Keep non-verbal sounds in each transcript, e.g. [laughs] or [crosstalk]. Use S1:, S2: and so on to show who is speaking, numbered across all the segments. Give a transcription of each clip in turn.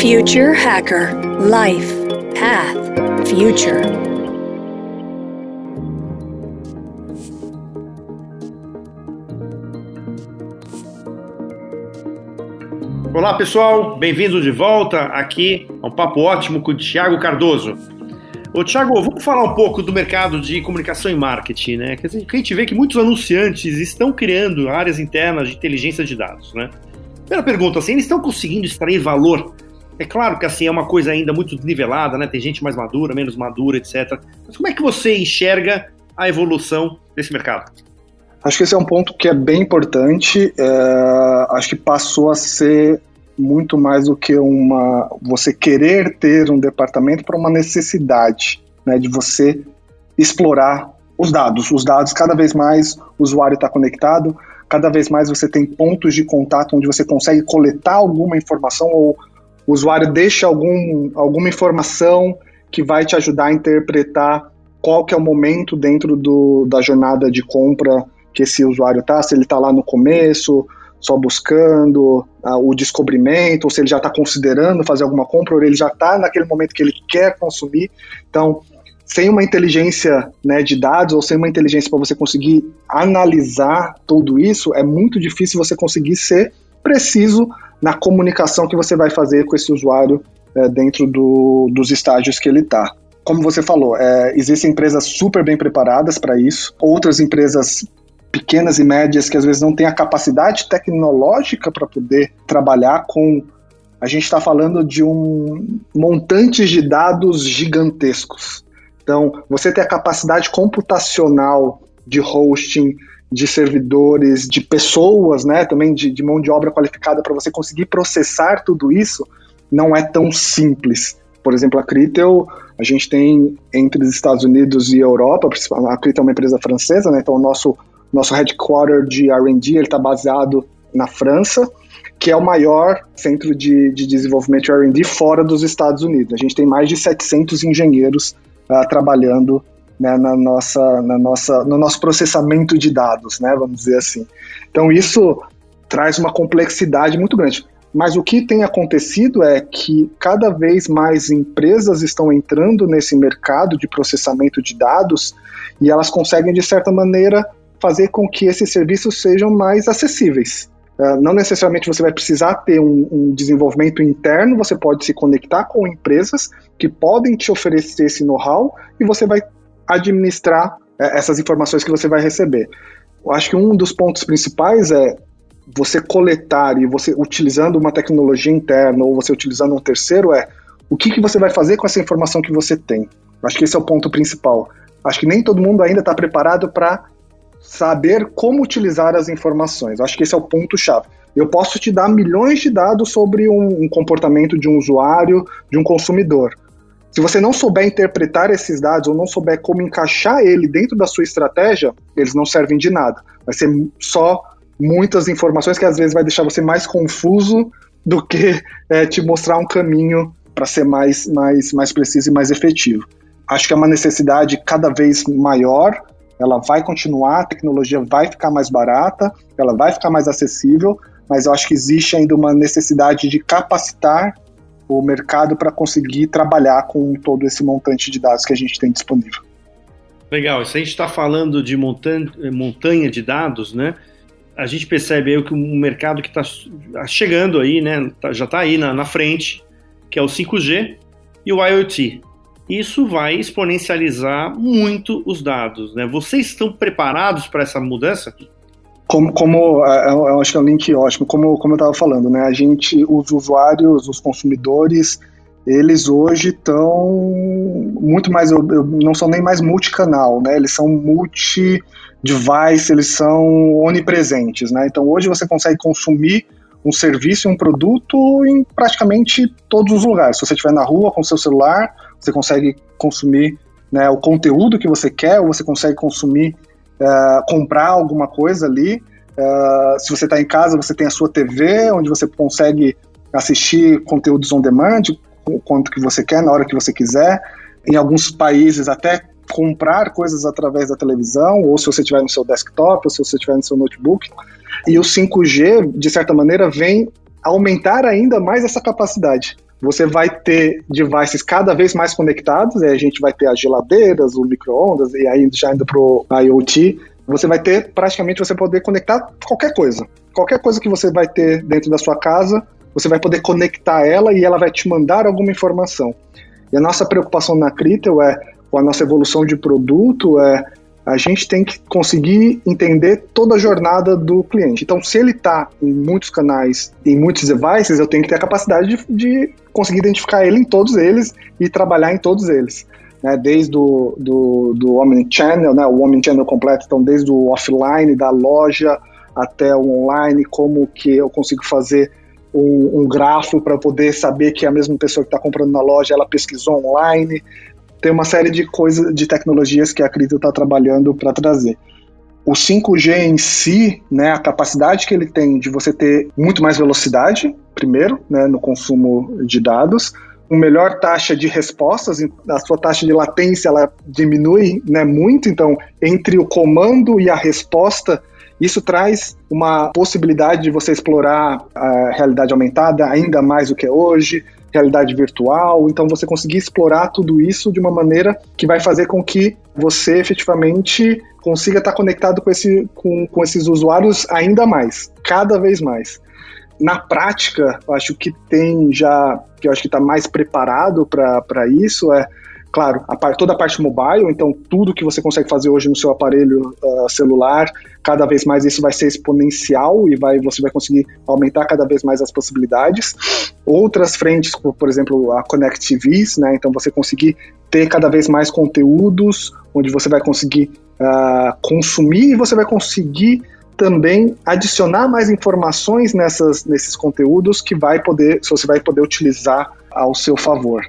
S1: Future Hacker Life Path Future.
S2: Olá pessoal, bem-vindo de volta aqui a um papo ótimo com o Thiago Cardoso. Ô, Thiago, vamos falar um pouco do mercado de comunicação e marketing, né? Dizer, a gente vê que muitos anunciantes estão criando áreas internas de inteligência de dados, né? Primeira pergunta, assim, eles estão conseguindo extrair valor? É claro que assim é uma coisa ainda muito nivelada, né? Tem gente mais madura, menos madura, etc. Mas como é que você enxerga a evolução desse mercado?
S3: Acho que esse é um ponto que é bem importante. É, acho que passou a ser muito mais do que uma você querer ter um departamento para uma necessidade, né, de você explorar os dados. Os dados cada vez mais o usuário está conectado, cada vez mais você tem pontos de contato onde você consegue coletar alguma informação ou o usuário deixa algum, alguma informação que vai te ajudar a interpretar qual que é o momento dentro do, da jornada de compra que esse usuário está, se ele está lá no começo, só buscando ah, o descobrimento, ou se ele já está considerando fazer alguma compra, ou ele já está naquele momento que ele quer consumir. Então, sem uma inteligência né, de dados ou sem uma inteligência para você conseguir analisar tudo isso, é muito difícil você conseguir ser preciso na comunicação que você vai fazer com esse usuário é, dentro do, dos estágios que ele está. Como você falou, é, existem empresas super bem preparadas para isso, outras empresas pequenas e médias que às vezes não têm a capacidade tecnológica para poder trabalhar com. A gente está falando de um montantes de dados gigantescos. Então, você ter a capacidade computacional de hosting, de servidores, de pessoas, né, também de, de mão de obra qualificada para você conseguir processar tudo isso, não é tão simples. Por exemplo, a Critel, a gente tem entre os Estados Unidos e Europa, a Critel é uma empresa francesa, né, então o nosso nosso headquarter de R&D está baseado na França, que é o maior centro de, de desenvolvimento de R&D fora dos Estados Unidos. A gente tem mais de 700 engenheiros uh, trabalhando né, na nossa, na nossa, no nosso processamento de dados, né, vamos dizer assim. Então isso traz uma complexidade muito grande. Mas o que tem acontecido é que cada vez mais empresas estão entrando nesse mercado de processamento de dados e elas conseguem, de certa maneira, fazer com que esses serviços sejam mais acessíveis. Uh, não necessariamente você vai precisar ter um, um, desenvolvimento interno, você pode se conectar com empresas que podem te oferecer esse know-how e você vai administrar uh, essas informações que você vai receber. Eu acho que um dos pontos principais é você coletar e você utilizando uma tecnologia interna ou você utilizando um terceiro é o que, que você vai fazer com essa informação que você tem. Acho que esse é o ponto principal. Acho que nem todo mundo ainda está preparado para saber como utilizar as informações. Acho que esse é o ponto-chave. Eu posso te dar milhões de dados sobre um, um, comportamento de um usuário, de um consumidor. Se você não souber interpretar esses dados ou não souber como encaixar ele dentro da sua estratégia, eles não servem de nada. Vai ser só muitas informações que às vezes vai deixar você mais confuso do que é, te mostrar um caminho para ser mais, mais, mais preciso e mais efetivo. Acho que é uma necessidade cada vez maior ela vai continuar, a tecnologia vai ficar mais barata, ela vai ficar mais acessível, mas eu acho que existe ainda uma necessidade de capacitar o mercado para conseguir trabalhar com todo esse montante de dados que a gente tem disponível.
S2: Legal, se a gente está falando de montanha, de dados, né? A gente percebe aí que um mercado que está chegando aí, né? Tá, já está aí na, na frente, que é o 5G e o IoT isso vai exponencializar muito os dados. Né? Vocês estão preparados para essa mudança?
S3: Como, como é, é, eu acho que é um link ótimo, como, como eu estava falando, né? A gente, os usuários, os consumidores, eles hoje estão muito mais, não são nem mais multicanal, né? Eles são multi-device, eles são onipresentes, né? Então hoje você consegue consumir um serviço e um produto em praticamente todos os lugares. Se você estiver na rua com seu celular, você consegue consumir né, o conteúdo que você quer, ou você consegue consumir, uh, comprar alguma coisa ali. Uh, se você está em casa, você tem a sua TV, onde você consegue assistir conteúdos on demand, quanto que você quer, na hora que você quiser. Em alguns países, até comprar coisas através da televisão, ou se você tiver no seu desktop, ou se você tiver no seu notebook. E o 5G, de certa maneira, vem aumentar ainda mais essa capacidade. Você vai ter devices cada vez mais conectados, mais conectados, a gente vai ter as geladeiras, o micro-ondas, e aí já indo pro IoT, você vai ter praticamente você poder conectar qualquer coisa. Qualquer coisa que você vai ter dentro da sua casa, você vai poder conectar ela e ela vai te mandar alguma informação. E a nossa preocupação na Critel é, com a nossa evolução de produto, é a gente tem que conseguir entender toda a jornada do cliente. Então, se ele está em muitos canais, em muitos devices, eu tenho que ter a capacidade de, de conseguir identificar ele em todos eles e trabalhar em todos eles. Né, desde o do, do Omnichannel, né, o Omnichannel completo, então desde o offline da loja até o online, como que eu consigo fazer um, um grafo para poder saber que a mesma pessoa que está comprando na loja, ela pesquisou online, tem uma série de coisas, de tecnologias que a Crito está trabalhando para trazer. O 5G em si, né, a capacidade que ele tem de você ter muito mais velocidade, primeiro, né, no consumo de dados, uma melhor taxa de respostas, a sua taxa de latência ela diminui né, muito, então entre o comando e a resposta, isso traz uma possibilidade de você explorar a realidade aumentada ainda mais do que é hoje, realidade virtual, então você conseguir explorar tudo isso de uma maneira que vai fazer com que você efetivamente consiga estar conectado com, esse, com, com esses usuários ainda mais, cada vez mais. Na prática, eu acho que tem já, que eu acho que está mais preparado para isso, é Claro, a toda a parte mobile, então tudo que você consegue fazer hoje no seu aparelho uh, celular, cada vez mais isso vai ser exponencial e vai, você vai conseguir aumentar cada vez mais as possibilidades. Outras frentes, por, por exemplo, a Connect TVs, né? Então você conseguir ter cada vez mais conteúdos, onde você vai conseguir uh, consumir e você vai conseguir também adicionar mais informações nessas, nesses conteúdos que vai poder, você vai poder utilizar ao seu favor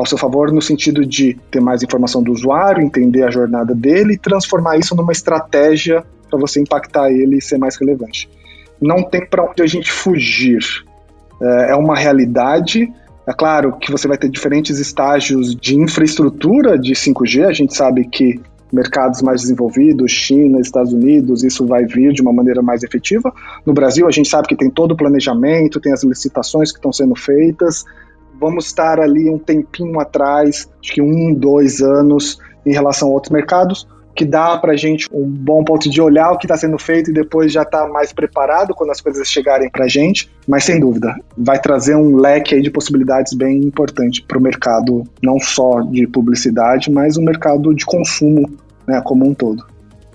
S3: ao seu favor no sentido de ter mais informação do usuário, entender a jornada dele e transformar isso numa estratégia para você impactar ele e ser mais relevante. Não tem para onde a gente fugir. É, é uma realidade. É claro que você vai ter diferentes estágios de infraestrutura de 5G. A gente sabe que mercados mais desenvolvidos, China, Estados Unidos, isso vai vir de uma maneira mais efetiva. No Brasil, a gente sabe que tem todo o planejamento, tem as licitações que estão sendo feitas, vamos estar ali um tempinho atrás, acho que um, dois anos, em relação a outros mercados, que dá para gente um bom ponto de olhar o que está sendo feito e depois já estar tá mais preparado quando as coisas chegarem para gente. Mas sem dúvida, vai trazer um leque aí de possibilidades bem importante para o mercado, não só de publicidade, mas o mercado de consumo né, como um todo.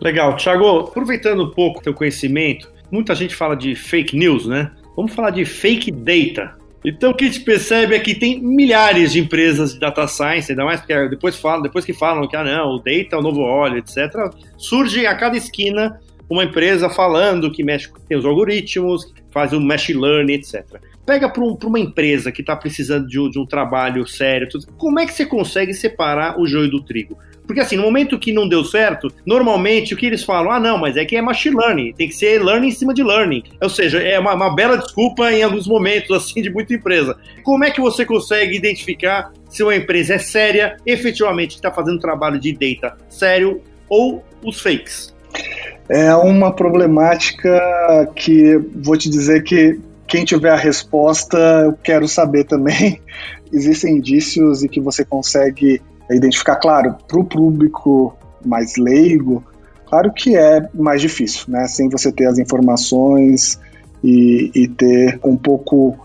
S2: Legal. Thiago, aproveitando um pouco o teu conhecimento, muita gente fala de fake news, né? Vamos falar de fake data. Então o que a gente percebe é que tem milhares de empresas de data science, ainda mais porque depois falam, depois que falam que ah não, o data é o novo óleo, etc. Surge a cada esquina uma empresa falando que mexe tem os algoritmos, faz o machine learning, etc. Pega para um, uma empresa que está precisando de um, de um, trabalho sério, tudo, como é que você consegue separar o joio do trigo? Porque assim, no momento que não deu certo, normalmente o que eles falam, ah, não, mas é que é machine learning, tem que ser learning em cima de learning. Ou seja, é uma, uma bela desculpa em alguns momentos, [laughs] assim, de muita empresa. Como é que você consegue identificar se uma empresa é séria, efetivamente está fazendo trabalho de data sério ou os fakes?
S3: É uma problemática que vou te dizer que quem tiver a resposta, eu quero saber também. [laughs] Existem indícios e que você consegue identificar, claro, para o público mais leigo, claro que é mais difícil, né? Sem você ter as informações e, e ter um pouco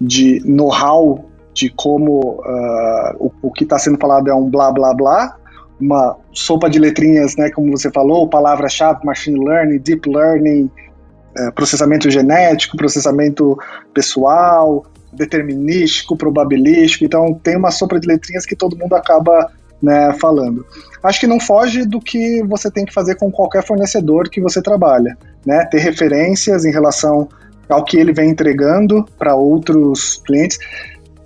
S3: de know-how de como uh, o, o, que está sendo falado é um blá blá blá, uma sopa de letrinhas, né? Como você falou, palavra-chave, machine learning, deep learning, uh, processamento genético, processamento pessoal, determinístico, probabilístico, então tem uma sopa de letrinhas que todo mundo acaba né, falando. Acho que não foge do que você tem que fazer com qualquer fornecedor que você trabalha, né? Ter referências em relação ao que ele vem entregando para outros clientes.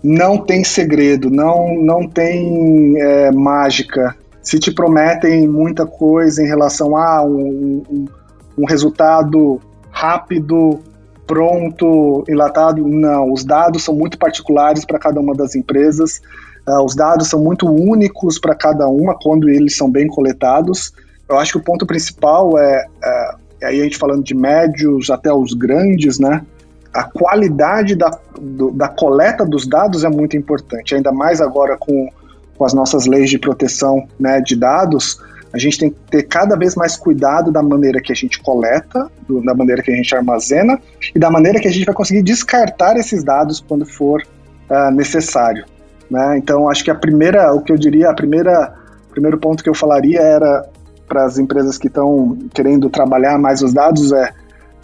S3: Não tem segredo, não, não tem é, mágica. Se te prometem muita coisa em relação a um, um, um resultado rápido, pronto, enlatado. Não, os dados são muito particulares para cada uma das empresas. Uh, os dados são muito únicos para cada uma quando eles são bem coletados. Eu acho que o ponto principal é, é aí a gente falando de médios até os grandes, né? a qualidade da, do, da coleta dos dados é muito importante, ainda mais agora com, com as nossas leis de proteção né, de dados. A gente tem que ter cada vez mais cuidado da maneira que a gente coleta, do, da maneira que a gente armazena e da maneira que a gente vai conseguir descartar esses dados quando for uh, necessário. Né? Então, acho que a primeira, o que eu diria, a primeira, primeiro ponto que eu falaria era para as empresas que estão querendo trabalhar mais os dados é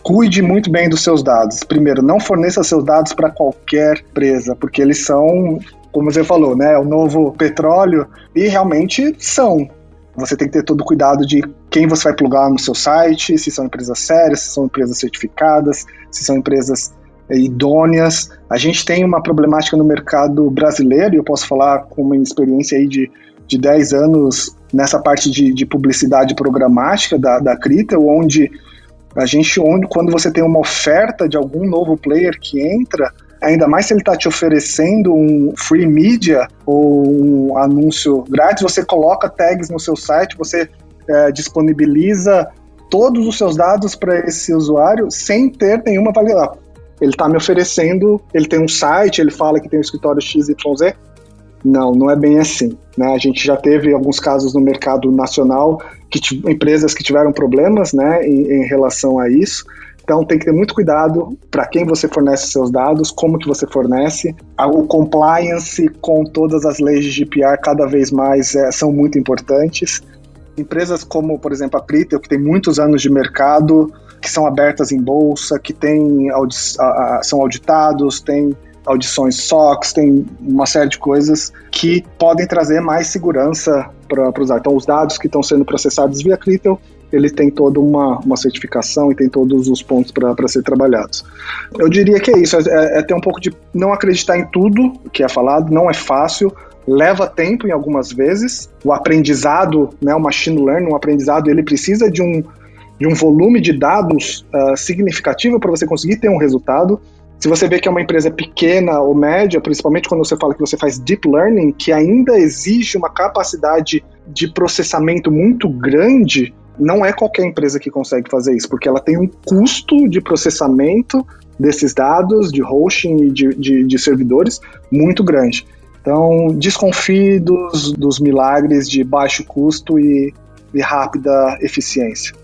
S3: cuide muito bem dos seus dados. Primeiro, não forneça seus dados para qualquer empresa, porque eles são, como você falou, né, o novo petróleo e realmente são. Você tem que ter todo o cuidado de quem você vai plugar no seu site, se são empresas sérias, se são empresas certificadas, se são empresas eh, idôneas. A gente tem uma problemática no mercado brasileiro, e eu posso falar com uma experiência aí de, de 10 anos nessa parte de, de publicidade programática da, da Critel, onde a gente, onde, quando você tem uma oferta de algum novo player que entra, ainda mais se ele está te oferecendo um free media ou um anúncio grátis, você coloca tags no seu site, você é, disponibiliza todos os seus dados para esse usuário sem ter nenhuma validação. Ele está me oferecendo, ele tem um site, ele fala que tem um escritório XYZ. Não, não é bem assim. Né? A gente já teve alguns casos no mercado nacional que empresas que tiveram problemas né, em, em relação a isso. Então tem que ter muito cuidado para quem você fornece seus dados, como que você fornece. O compliance com todas as leis de GDPR cada vez mais é, são muito importantes. Empresas como, por exemplo, a Critel, que tem muitos anos de mercado, que são abertas em bolsa, que tem audi são auditados, tem audições SOX, tem uma série de coisas que podem trazer mais segurança para usar. Então, os dados que estão sendo processados via Critel, ele tem toda uma, uma certificação e tem todos os pontos para ser trabalhados. Eu diria que é isso, é, é ter um pouco de não acreditar em tudo que é falado, não é fácil, leva tempo em algumas vezes. O aprendizado, né, o machine learning, o aprendizado, ele precisa de um, de um volume de dados uh, significativo para você conseguir ter um resultado. Se você vê que é uma empresa pequena ou média, principalmente quando você fala que você faz deep learning, que ainda exige uma capacidade de processamento muito grande, não é qualquer empresa que consegue fazer isso, porque ela tem um custo de processamento desses dados, de hosting e de, de, de servidores muito grande. Então, desconfie dos, dos milagres de baixo custo e, e rápida eficiência.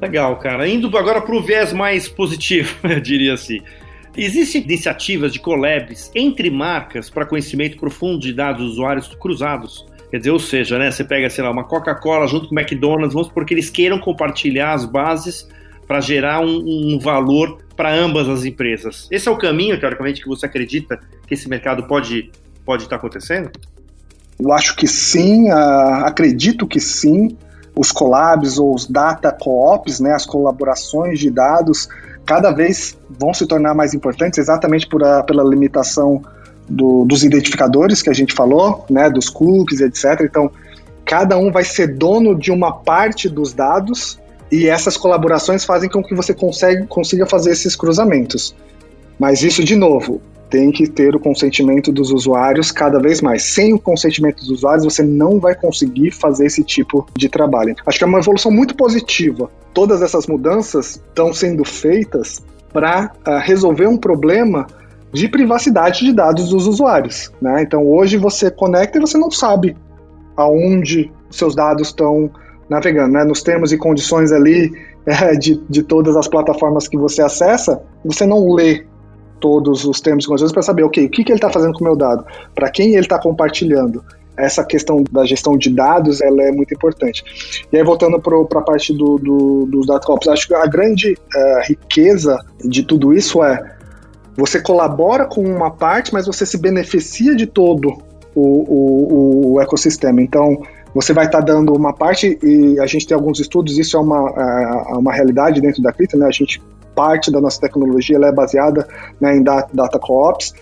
S2: Legal, cara. Indo agora para o viés mais positivo, [laughs] eu diria assim. Existem iniciativas de collabs entre marcas para conhecimento profundo de dados dos usuários cruzados. Quer dizer, ou seja, né, você pega, sei lá, uma Coca-Cola junto com o McDonald's, vamos porque eles queiram compartilhar as bases para gerar um, um valor para ambas as empresas. Esse é o caminho, teoricamente, que você acredita que esse mercado pode pode estar acontecendo?
S3: Eu acho que sim, uh, acredito que sim. Os collabs ou os data co-ops, né, as colaborações de dados, cada vez vão se tornar mais importantes, exatamente por a, pela limitação do, dos identificadores que a gente falou, né, dos cookies, etc. Então, cada um vai ser dono de uma parte dos dados e essas colaborações fazem com que você consegue, consiga fazer esses cruzamentos. Mas isso, de novo, tem que ter o consentimento dos usuários cada vez mais. Sem o consentimento dos usuários, você não vai conseguir fazer esse tipo de trabalho. Acho que é uma evolução muito positiva. Todas essas mudanças estão sendo feitas para uh, ah, resolver um problema de privacidade de dados dos usuários. Né? Então, hoje você conecta e você não sabe aonde seus dados estão navegando. Né? Nos termos e condições ali [laughs] é, de, de todas as plataformas que você acessa, você não lê todos os termos e condições para saber, ok, o que, que ele está fazendo com o meu dado, para quem ele está compartilhando. Essa questão da gestão de dados, ela é muito importante. E aí, voltando para a parte do, do, dos datacops, acho que a grande uh, riqueza de tudo isso é você colabora com uma parte, mas você se beneficia de todo o, o, o ecossistema. Então, você vai estar tá dando uma parte, e a gente tem alguns estudos, isso é uma, é, é uma realidade dentro da Crita, né? A gente parte da nossa tecnologia ela é baseada né, em data, data co-ops.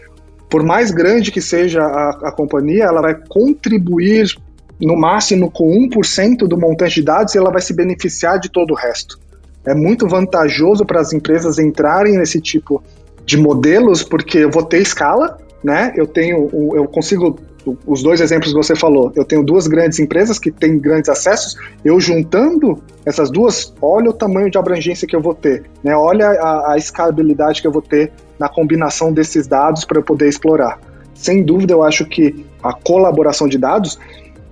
S3: Por mais grande que seja a, a companhia, ela vai contribuir no máximo com 1% do montante de dados e ela vai se beneficiar de todo o resto. É muito vantajoso para as empresas entrarem nesse tipo de modelos, porque eu vou ter escala, né? Eu tenho, eu consigo os dois exemplos que você falou, eu tenho duas grandes empresas que têm grandes acessos, eu juntando essas duas, olha o tamanho de abrangência que eu vou ter, né? olha a, a escalabilidade que eu vou ter na combinação desses dados para eu poder explorar. Sem dúvida, eu acho que a colaboração de dados,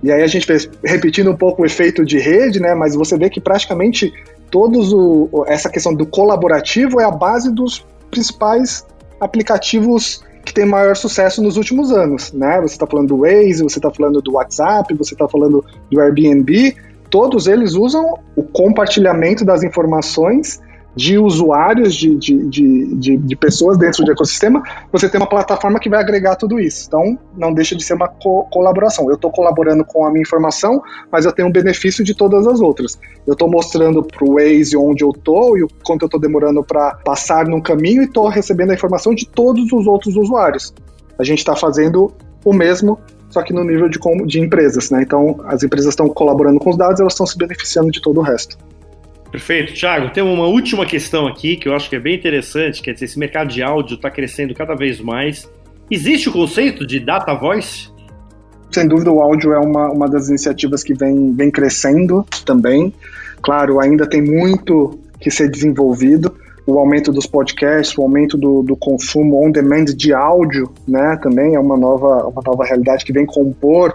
S3: e aí a gente fez, repetindo um pouco o efeito de rede, né? mas você vê que praticamente todos o, essa questão do colaborativo é a base dos principais aplicativos que tem maior sucesso nos últimos anos, né? Você está falando do Waze, você está falando do WhatsApp, você está falando do Airbnb, todos eles usam o compartilhamento das informações de usuários, de, de, de, de, pessoas dentro do ecossistema, você tem uma plataforma que vai agregar tudo isso. Então, não deixa de ser uma co colaboração. Eu estou colaborando com a minha informação, mas eu tenho um benefício de todas as outras. Eu estou mostrando para o Waze onde eu estou e o quanto eu estou demorando para passar num caminho e estou recebendo a informação de todos os outros usuários. A gente está fazendo o mesmo só que no nível de, de empresas, né? Então, as empresas estão colaborando com os dados, elas estão se beneficiando de todo o resto.
S2: Perfeito. Tiago, tem uma última questão aqui que eu acho que é bem interessante, quer dizer, esse mercado de áudio está crescendo cada vez mais. Existe o conceito de data voice?
S3: Sem dúvida, o áudio é uma, uma das iniciativas que vem, vem crescendo também. Claro, ainda tem muito que ser desenvolvido. O aumento dos podcasts, o aumento do, do consumo on-demand de áudio, né, também é uma nova, uma nova realidade que vem compor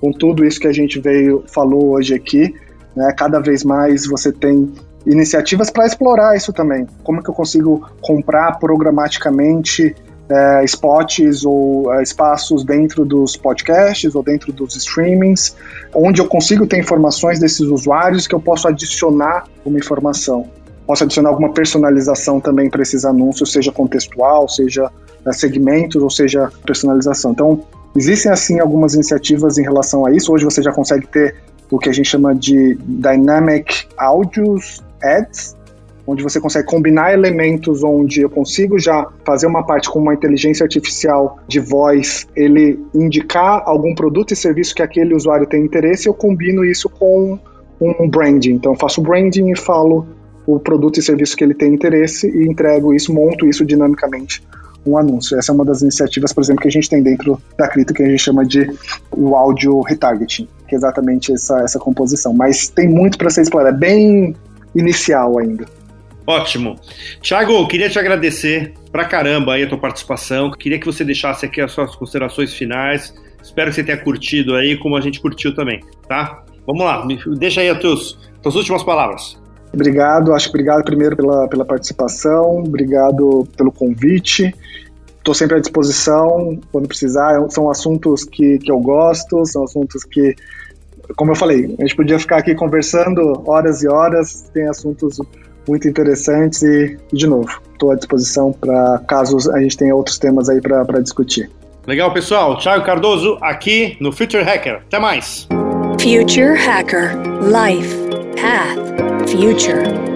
S3: com tudo isso que a gente veio falou hoje aqui. Né? Cada vez mais você tem iniciativas para explorar isso também. Como que eu consigo comprar programaticamente é, spots ou é, espaços dentro dos podcasts ou dentro dos streamings, onde eu consigo ter informações desses usuários que eu posso adicionar uma informação. Posso adicionar alguma personalização também para esses anúncios, seja contextual, seja é, segmentos, ou seja personalização. Então, existem assim algumas iniciativas em relação a isso. Hoje você já consegue ter o que a gente chama de Dynamic Audios Ads, onde você consegue combinar elementos onde eu consigo já fazer uma parte com uma inteligência artificial de voz, ele indicar algum produto e serviço que aquele usuário tem interesse, eu combino isso com um branding. Então, eu faço branding e falo o produto e serviço que ele tem interesse e entrego isso, monto isso dinamicamente um anúncio. Essa é uma das iniciativas, por exemplo, que a gente tem dentro da Crito, que a gente chama de o áudio retargeting, que é exatamente essa, essa composição. Mas tem muito para ser explorado, é bem inicial ainda.
S2: Ótimo. Thiago, queria te agradecer pra caramba aí a tua participação. Queria que você deixasse aqui as suas considerações finais. Espero que você tenha curtido aí, como a gente curtiu também, tá? Vamos lá, deixa aí as tuas, tuas últimas palavras.
S3: Obrigado, acho que obrigado primeiro pela, pela participação, obrigado pelo convite. Estou sempre à disposição quando precisar. São assuntos que, que eu gosto, são assuntos que, como eu falei, a gente podia ficar aqui conversando horas e horas, tem assuntos muito interessantes e, de novo, estou à disposição para casos a gente tenha outros temas aí para discutir.
S2: Legal, pessoal. Thiago Cardoso aqui no Future Hacker. Até mais.
S1: Future Hacker Life Path future.